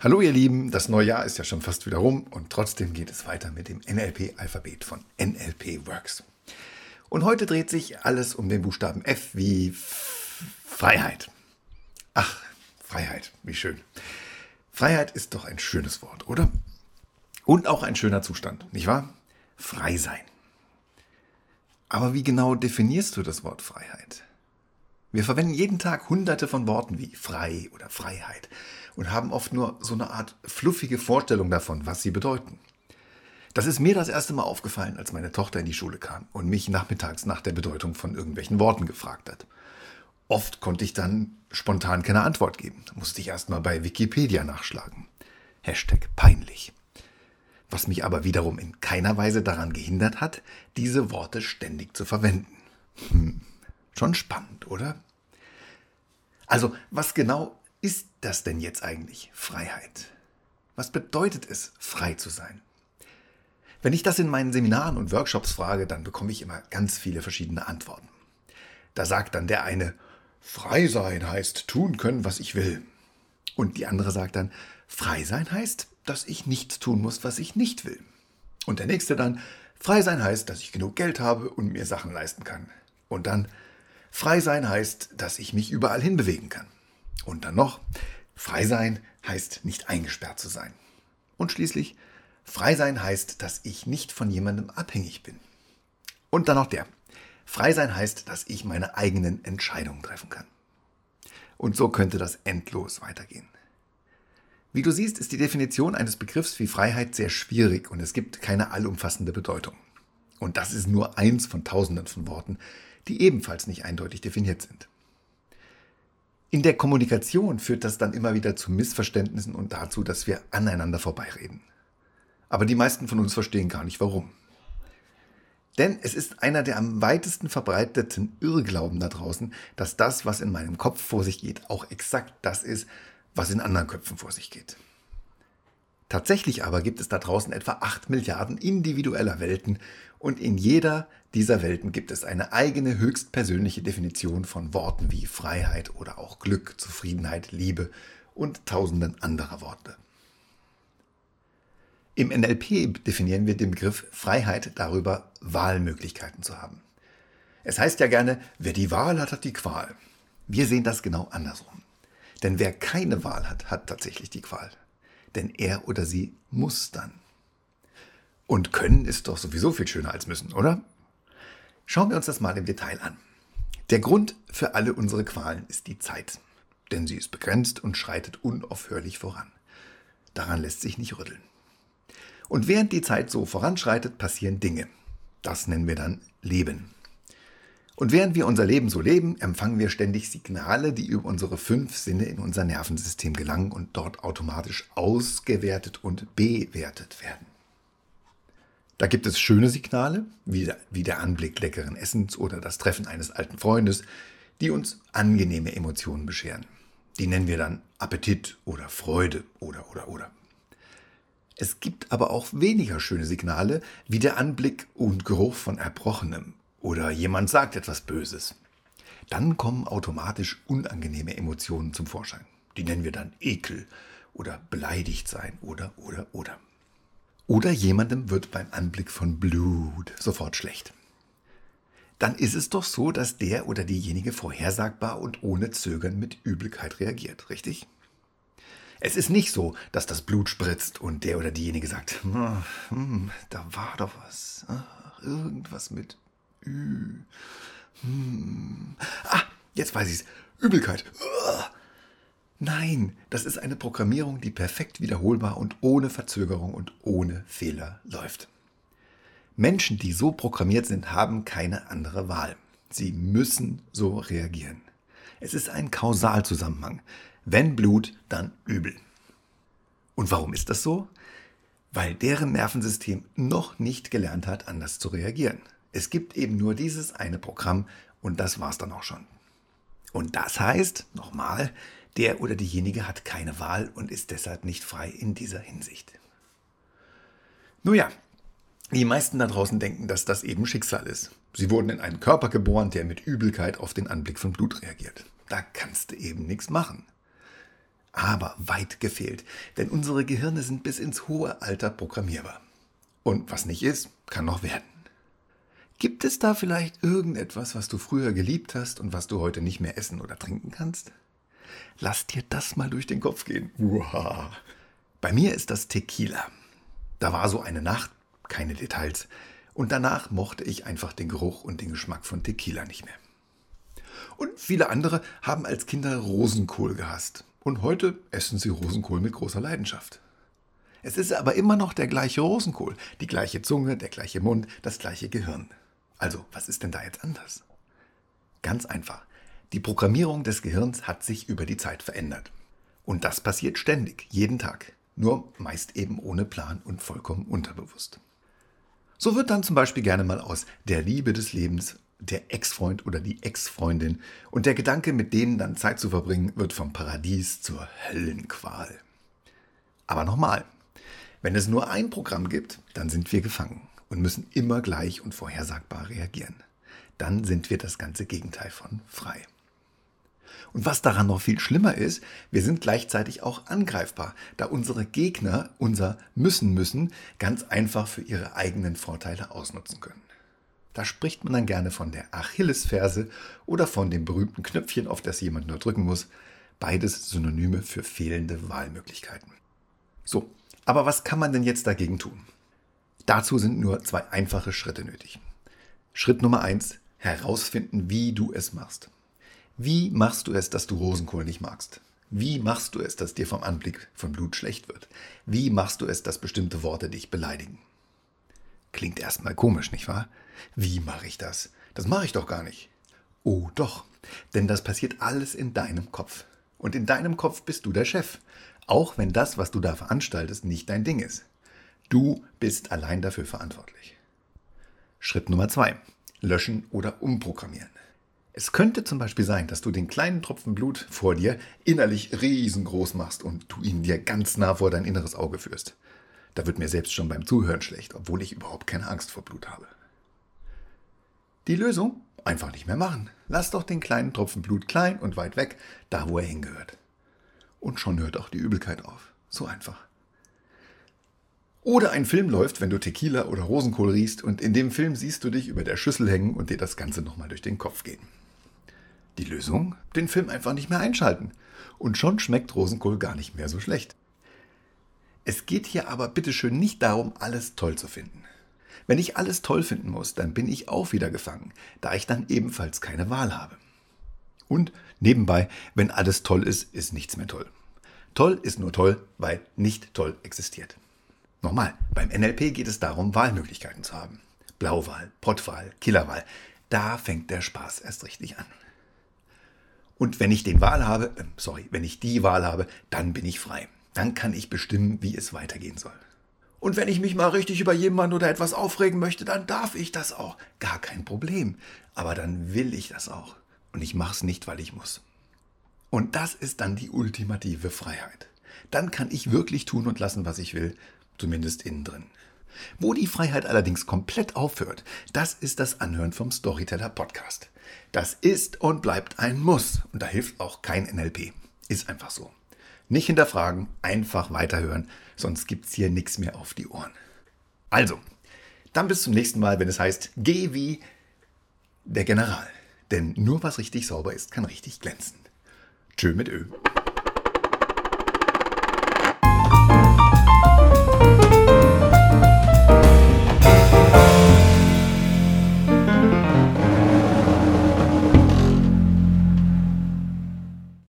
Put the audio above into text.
Hallo ihr Lieben, das neue Jahr ist ja schon fast wieder rum und trotzdem geht es weiter mit dem NLP-Alphabet von NLP Works. Und heute dreht sich alles um den Buchstaben F wie Freiheit. Ach, Freiheit, wie schön. Freiheit ist doch ein schönes Wort, oder? Und auch ein schöner Zustand, nicht wahr? Frei sein. Aber wie genau definierst du das Wort Freiheit? Wir verwenden jeden Tag hunderte von Worten wie frei oder Freiheit und haben oft nur so eine Art fluffige Vorstellung davon, was sie bedeuten. Das ist mir das erste Mal aufgefallen, als meine Tochter in die Schule kam und mich nachmittags nach der Bedeutung von irgendwelchen Worten gefragt hat. Oft konnte ich dann spontan keine Antwort geben. Musste ich erst mal bei Wikipedia nachschlagen. Hashtag peinlich. Was mich aber wiederum in keiner Weise daran gehindert hat, diese Worte ständig zu verwenden. Hm, schon spannend, oder? Also, was genau ist das denn jetzt eigentlich, Freiheit? Was bedeutet es, frei zu sein? Wenn ich das in meinen Seminaren und Workshops frage, dann bekomme ich immer ganz viele verschiedene Antworten. Da sagt dann der eine, frei sein heißt tun können, was ich will. Und die andere sagt dann, frei sein heißt, dass ich nichts tun muss, was ich nicht will. Und der nächste dann, frei sein heißt, dass ich genug Geld habe und mir Sachen leisten kann. Und dann, frei sein heißt, dass ich mich überall hinbewegen kann. Und dann noch, frei sein heißt nicht eingesperrt zu sein. Und schließlich, frei sein heißt, dass ich nicht von jemandem abhängig bin. Und dann noch der, frei sein heißt, dass ich meine eigenen Entscheidungen treffen kann. Und so könnte das endlos weitergehen. Wie du siehst, ist die Definition eines Begriffs wie Freiheit sehr schwierig und es gibt keine allumfassende Bedeutung. Und das ist nur eins von tausenden von Worten, die ebenfalls nicht eindeutig definiert sind. In der Kommunikation führt das dann immer wieder zu Missverständnissen und dazu, dass wir aneinander vorbeireden. Aber die meisten von uns verstehen gar nicht warum. Denn es ist einer der am weitesten verbreiteten Irrglauben da draußen, dass das, was in meinem Kopf vor sich geht, auch exakt das ist, was in anderen Köpfen vor sich geht. Tatsächlich aber gibt es da draußen etwa 8 Milliarden individueller Welten und in jeder dieser Welten gibt es eine eigene höchstpersönliche Definition von Worten wie Freiheit oder auch Glück, Zufriedenheit, Liebe und tausenden anderer Worte. Im NLP definieren wir den Begriff Freiheit darüber, Wahlmöglichkeiten zu haben. Es heißt ja gerne, wer die Wahl hat, hat die Qual. Wir sehen das genau andersrum. Denn wer keine Wahl hat, hat tatsächlich die Qual denn er oder sie muss dann. Und können ist doch sowieso viel schöner als müssen, oder? Schauen wir uns das mal im Detail an. Der Grund für alle unsere Qualen ist die Zeit, denn sie ist begrenzt und schreitet unaufhörlich voran. Daran lässt sich nicht rütteln. Und während die Zeit so voranschreitet, passieren Dinge. Das nennen wir dann Leben. Und während wir unser Leben so leben, empfangen wir ständig Signale, die über unsere fünf Sinne in unser Nervensystem gelangen und dort automatisch ausgewertet und bewertet werden. Da gibt es schöne Signale, wie der, Anblick leckeren Essens oder das Treffen eines alten Freundes, die uns angenehme Emotionen bescheren. Die nennen wir dann Appetit oder Freude oder oder oder. Es gibt aber auch weniger schöne Signale, wie der Anblick und Geruch von Erbrochenem oder jemand sagt etwas Böses. Dann kommen automatisch unangenehme Emotionen zum Vorschein. Die nennen wir dann Ekel oder beleidigt sein oder oder oder. Oder jemandem wird beim Anblick von Blut sofort schlecht. Dann ist es doch so, dass der oder diejenige vorhersagbar und ohne Zögern mit Übelkeit reagiert, richtig? Es ist nicht so, dass das Blut spritzt und der oder diejenige sagt, hm, da war doch was, irgendwas mit Ü. Hm. Ah, jetzt weiß ich's. Übelkeit. Nein, das ist eine Programmierung, die perfekt wiederholbar und ohne Verzögerung und ohne Fehler läuft. Menschen, die so programmiert sind, haben keine andere Wahl. Sie müssen so reagieren. Es ist ein Kausalzusammenhang. Wenn Blut, dann übel. Und warum ist das so? Weil deren Nervensystem noch nicht gelernt hat, anders zu reagieren. Es gibt eben nur dieses eine Programm und das war's dann auch schon. Und das heißt, nochmal, der oder diejenige hat keine Wahl und ist deshalb nicht frei in dieser Hinsicht. Nun ja, die meisten da draußen denken, dass das eben Schicksal ist. Sie wurden in einen Körper geboren, der mit Übelkeit auf den Anblick von Blut reagiert. Da kannst du eben nichts machen. Aber weit gefehlt, denn unsere Gehirne sind bis ins hohe Alter programmierbar. Und was nicht ist, kann noch werden. Gibt es da vielleicht irgendetwas, was du früher geliebt hast und was du heute nicht mehr essen oder trinken kannst? Lass dir das mal durch den Kopf gehen. Uah. Bei mir ist das Tequila. Da war so eine Nacht, keine Details, und danach mochte ich einfach den Geruch und den Geschmack von Tequila nicht mehr. Und viele andere haben als Kinder Rosenkohl gehasst. Und heute essen sie Rosenkohl mit großer Leidenschaft. Es ist aber immer noch der gleiche Rosenkohl, die gleiche Zunge, der gleiche Mund, das gleiche Gehirn. Also, was ist denn da jetzt anders? Ganz einfach. Die Programmierung des Gehirns hat sich über die Zeit verändert. Und das passiert ständig, jeden Tag. Nur meist eben ohne Plan und vollkommen unterbewusst. So wird dann zum Beispiel gerne mal aus der Liebe des Lebens der Ex-Freund oder die Ex-Freundin und der Gedanke, mit denen dann Zeit zu verbringen, wird vom Paradies zur Höllenqual. Aber nochmal, wenn es nur ein Programm gibt, dann sind wir gefangen und müssen immer gleich und vorhersagbar reagieren. Dann sind wir das ganze Gegenteil von frei. Und was daran noch viel schlimmer ist, wir sind gleichzeitig auch angreifbar, da unsere Gegner unser müssen müssen ganz einfach für ihre eigenen Vorteile ausnutzen können. Da spricht man dann gerne von der Achillesferse oder von dem berühmten Knöpfchen, auf das jemand nur drücken muss. Beides Synonyme für fehlende Wahlmöglichkeiten. So, aber was kann man denn jetzt dagegen tun? Dazu sind nur zwei einfache Schritte nötig. Schritt Nummer eins: herausfinden, wie du es machst. Wie machst du es, dass du Rosenkohl nicht magst? Wie machst du es, dass dir vom Anblick von Blut schlecht wird? Wie machst du es, dass bestimmte Worte dich beleidigen? Klingt erstmal komisch, nicht wahr? Wie mache ich das? Das mache ich doch gar nicht. Oh doch, denn das passiert alles in deinem Kopf. Und in deinem Kopf bist du der Chef, auch wenn das, was du da veranstaltest, nicht dein Ding ist. Du bist allein dafür verantwortlich. Schritt Nummer zwei. Löschen oder umprogrammieren. Es könnte zum Beispiel sein, dass du den kleinen Tropfen Blut vor dir innerlich riesengroß machst und du ihn dir ganz nah vor dein inneres Auge führst. Da wird mir selbst schon beim Zuhören schlecht, obwohl ich überhaupt keine Angst vor Blut habe. Die Lösung? Einfach nicht mehr machen. Lass doch den kleinen Tropfen Blut klein und weit weg, da wo er hingehört. Und schon hört auch die Übelkeit auf. So einfach. Oder ein Film läuft, wenn du Tequila oder Rosenkohl riechst und in dem Film siehst du dich über der Schüssel hängen und dir das Ganze nochmal durch den Kopf gehen. Die Lösung? Den Film einfach nicht mehr einschalten. Und schon schmeckt Rosenkohl gar nicht mehr so schlecht. Es geht hier aber bitteschön nicht darum, alles toll zu finden. Wenn ich alles toll finden muss, dann bin ich auch wieder gefangen, da ich dann ebenfalls keine Wahl habe. Und nebenbei, wenn alles toll ist, ist nichts mehr toll. Toll ist nur toll, weil nicht toll existiert. Nochmal, beim NLP geht es darum, Wahlmöglichkeiten zu haben. Blauwahl, Pottwahl, Killerwahl. Da fängt der Spaß erst richtig an. Und wenn ich den Wahl habe, äh, sorry, wenn ich die Wahl habe, dann bin ich frei. Dann kann ich bestimmen, wie es weitergehen soll. Und wenn ich mich mal richtig über jemanden oder etwas aufregen möchte, dann darf ich das auch. Gar kein Problem. Aber dann will ich das auch. Und ich mache es nicht, weil ich muss. Und das ist dann die ultimative Freiheit. Dann kann ich wirklich tun und lassen, was ich will zumindest innen drin. Wo die Freiheit allerdings komplett aufhört, das ist das Anhören vom Storyteller Podcast. Das ist und bleibt ein Muss und da hilft auch kein NLP. Ist einfach so. Nicht hinterfragen, einfach weiterhören, sonst gibt's hier nichts mehr auf die Ohren. Also, dann bis zum nächsten Mal, wenn es heißt, geh wie der General. Denn nur was richtig sauber ist, kann richtig glänzen. Tschö mit Ö.